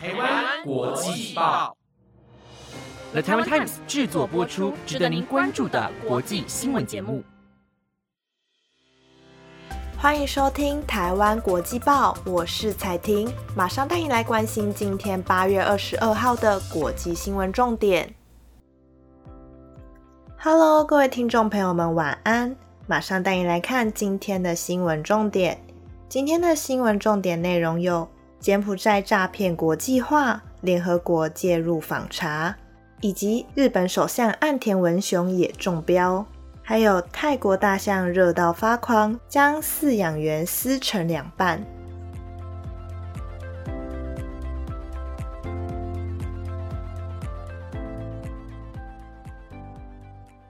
台湾国际报，The Taiwan Times 制作播出，值得您关注的国际新闻节目。欢迎收听台湾国际报，我是彩婷，马上带你来关心今天八月二十二号的国际新闻重点。Hello，各位听众朋友们，晚安！马上带你来看今天的新闻重点。今天的新闻重点内容有。柬埔寨诈骗国际化，联合国介入访查，以及日本首相岸田文雄也中标，还有泰国大象热到发狂，将饲养员撕成两半。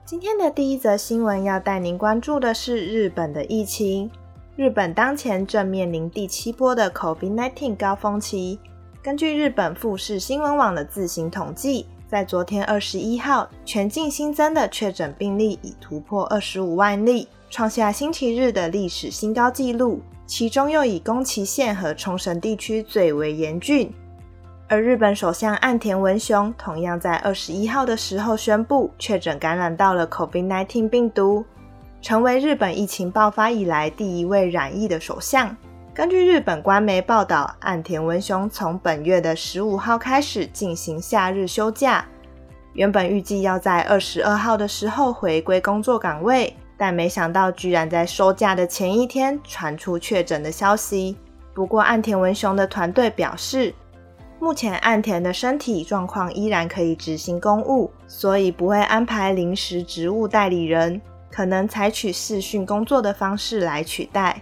今天的第一则新闻要带您关注的是日本的疫情。日本当前正面临第七波的 COVID-19 高峰期。根据日本富士新闻网的自行统计，在昨天二十一号，全境新增的确诊病例已突破二十五万例，创下星期日的历史新高纪录。其中又以宫崎县和冲绳地区最为严峻。而日本首相岸田文雄同样在二十一号的时候宣布，确诊感染到了 COVID-19 病毒。成为日本疫情爆发以来第一位染疫的首相。根据日本官媒报道，岸田文雄从本月的十五号开始进行夏日休假，原本预计要在二十二号的时候回归工作岗位，但没想到居然在收假的前一天传出确诊的消息。不过，岸田文雄的团队表示，目前岸田的身体状况依然可以执行公务，所以不会安排临时职务代理人。可能采取视讯工作的方式来取代。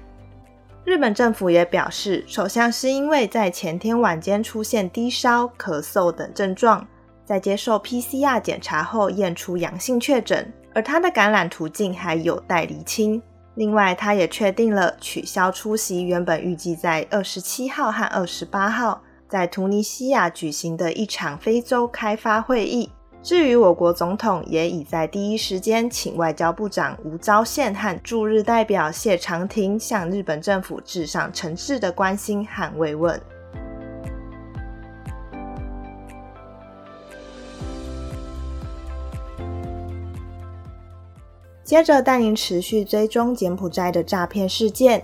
日本政府也表示，首相是因为在前天晚间出现低烧、咳嗽等症状，在接受 PCR 检查后验出阳性确诊，而他的感染途径还有待厘清。另外，他也确定了取消出席原本预计在二十七号和二十八号在突尼西亚举行的一场非洲开发会议。至于我国总统也已在第一时间请外交部长吴钊宪和驻日代表谢长廷向日本政府致上诚挚的关心和慰问。接着带您持续追踪柬埔寨的诈骗事件。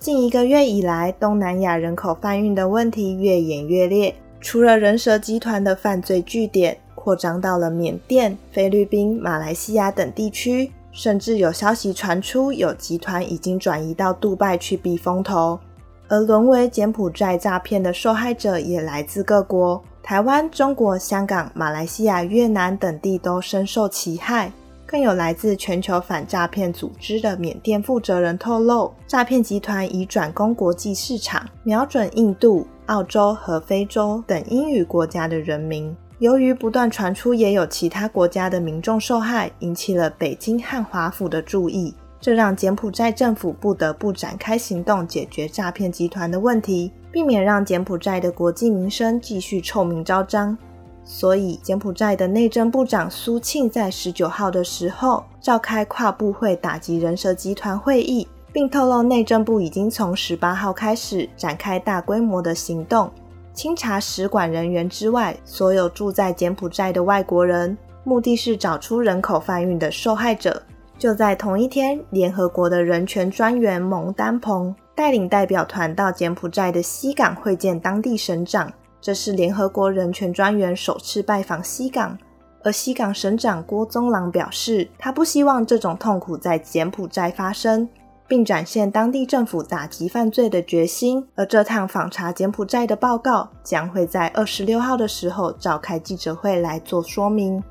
近一个月以来，东南亚人口贩运的问题越演越烈，除了人蛇集团的犯罪据点。扩张到了缅甸、菲律宾、马来西亚等地区，甚至有消息传出，有集团已经转移到杜拜去避风头。而沦为柬埔寨诈骗的受害者也来自各国，台湾、中国、香港、马来西亚、越南等地都深受其害。更有来自全球反诈骗组织的缅甸负责人透露，诈骗集团已转攻国际市场，瞄准印度、澳洲和非洲等英语国家的人民。由于不断传出也有其他国家的民众受害，引起了北京和华府的注意，这让柬埔寨政府不得不展开行动解决诈骗集团的问题，避免让柬埔寨的国际名声继续臭名昭彰。所以，柬埔寨的内政部长苏庆在十九号的时候召开跨部会打击人蛇集团会议，并透露内政部已经从十八号开始展开大规模的行动。清查使馆人员之外，所有住在柬埔寨的外国人，目的是找出人口贩运的受害者。就在同一天，联合国的人权专员蒙丹蓬带领代表团到柬埔寨的西港会见当地省长，这是联合国人权专员首次拜访西港。而西港省长郭宗朗表示，他不希望这种痛苦在柬埔寨发生。并展现当地政府打击犯罪的决心。而这趟访查柬埔寨的报告将会在二十六号的时候召开记者会来做说明。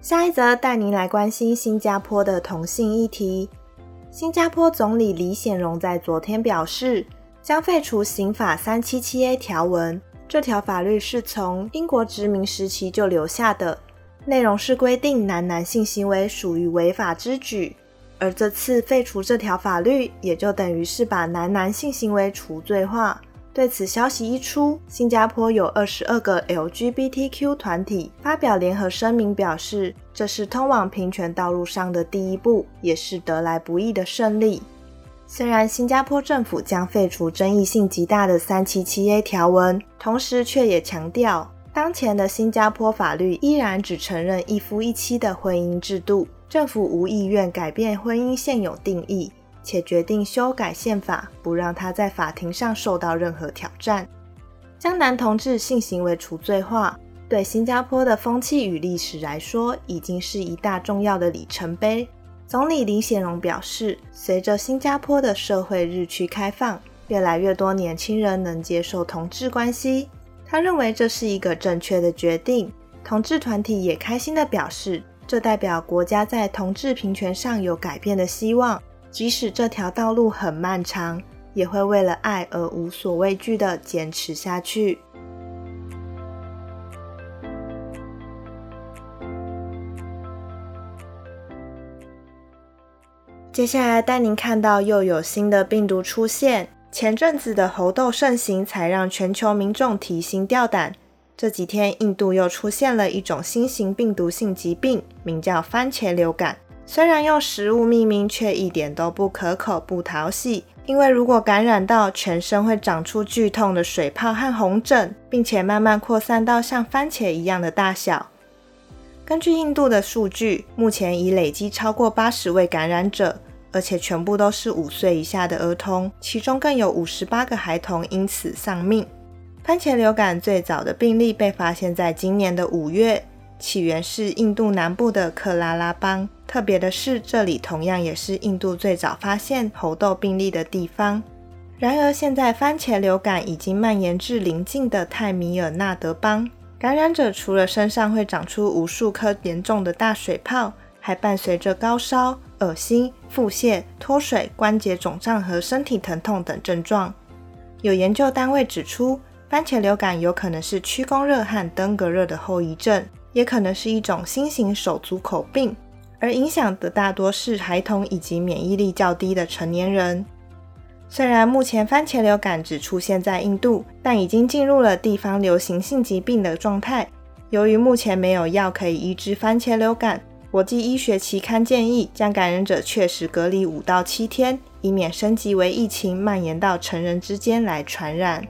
下一则带您来关心新加坡的同性议题。新加坡总理李显荣在昨天表示，将废除刑法三七七 A 条文。这条法律是从英国殖民时期就留下的，内容是规定男男性行为属于违法之举，而这次废除这条法律，也就等于是把男男性行为除罪化，对此消息一出，新加坡有二十二个 LGBTQ 团体发表联合声明，表示这是通往平权道路上的第一步，也是得来不易的胜利。虽然新加坡政府将废除争议性极大的三七七 A 条文，同时却也强调，当前的新加坡法律依然只承认一夫一妻的婚姻制度，政府无意愿改变婚姻现有定义。且决定修改宪法，不让他在法庭上受到任何挑战，将男同志性行为除罪化，对新加坡的风气与历史来说，已经是一大重要的里程碑。总理李显荣表示，随着新加坡的社会日趋开放，越来越多年轻人能接受同志关系，他认为这是一个正确的决定。同志团体也开心地表示，这代表国家在同志平权上有改变的希望。即使这条道路很漫长，也会为了爱而无所畏惧的坚持下去。接下来带您看到又有新的病毒出现。前阵子的猴痘盛行，才让全球民众提心吊胆。这几天，印度又出现了一种新型病毒性疾病，名叫番茄流感。虽然用食物命名，却一点都不可口、不讨喜。因为如果感染到，全身会长出剧痛的水泡和红疹，并且慢慢扩散到像番茄一样的大小。根据印度的数据，目前已累积超过八十位感染者，而且全部都是五岁以下的儿童，其中更有五十八个孩童因此丧命。番茄流感最早的病例被发现在今年的五月。起源是印度南部的克拉拉邦，特别的是，这里同样也是印度最早发现猴痘病例的地方。然而，现在番茄流感已经蔓延至邻近的泰米尔纳德邦，感染者除了身上会长出无数颗严重的大水泡，还伴随着高烧、恶心、腹泻、脱水、关节肿胀和身体疼痛等症状。有研究单位指出，番茄流感有可能是屈宫热和登革热的后遗症。也可能是一种新型手足口病，而影响的大多是孩童以及免疫力较低的成年人。虽然目前番茄流感只出现在印度，但已经进入了地方流行性疾病的状态。由于目前没有药可以医治番茄流感，国际医学期刊建议将感染者确实隔离五到七天，以免升级为疫情蔓延到成人之间来传染。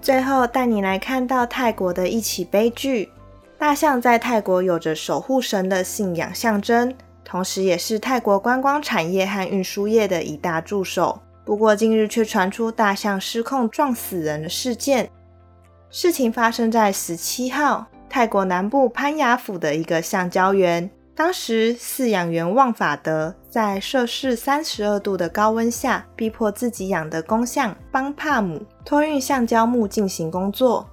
最后带你来看到泰国的一起悲剧。大象在泰国有着守护神的信仰象征，同时也是泰国观光产业和运输业的一大助手。不过近日却传出大象失控撞死人的事件。事情发生在十七号，泰国南部潘雅府的一个橡胶园。当时饲养员旺法德在摄氏三十二度的高温下，逼迫自己养的公象邦帕姆托运橡胶木进行工作，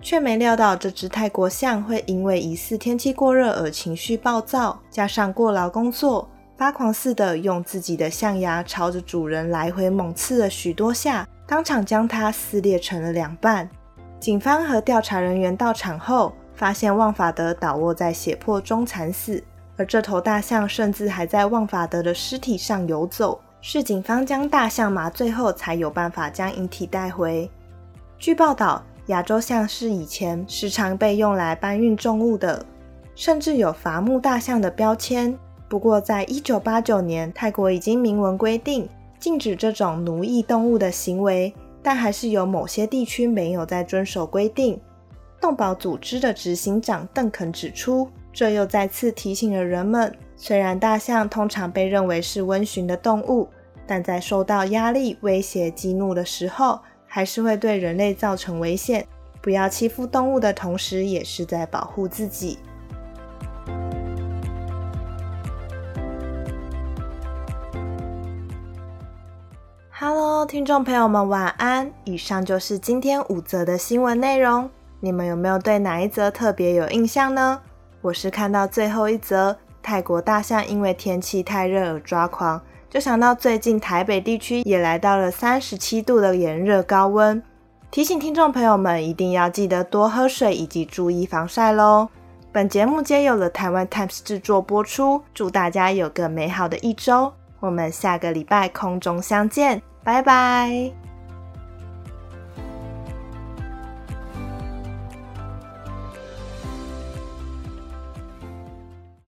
却没料到这只泰国象会因为疑似天气过热而情绪暴躁，加上过劳工作，发狂似的用自己的象牙朝着主人来回猛刺了许多下，当场将它撕裂成了两半。警方和调查人员到场后，发现旺法德倒卧在血泊中惨死。而这头大象甚至还在旺法德的尸体上游走，是警方将大象麻醉后才有办法将遗体带回。据报道，亚洲象是以前时常被用来搬运重物的，甚至有伐木大象的标签。不过，在一九八九年，泰国已经明文规定禁止这种奴役动物的行为，但还是有某些地区没有在遵守规定。动保组织的执行长邓肯指出。这又再次提醒了人们：虽然大象通常被认为是温驯的动物，但在受到压力、威胁、激怒的时候，还是会对人类造成危险。不要欺负动物的同时，也是在保护自己。Hello，听众朋友们，晚安！以上就是今天五则的新闻内容。你们有没有对哪一则特别有印象呢？我是看到最后一则，泰国大象因为天气太热而抓狂，就想到最近台北地区也来到了三十七度的炎热高温，提醒听众朋友们一定要记得多喝水以及注意防晒喽。本节目皆由了台湾 Times 制作播出，祝大家有个美好的一周，我们下个礼拜空中相见，拜拜。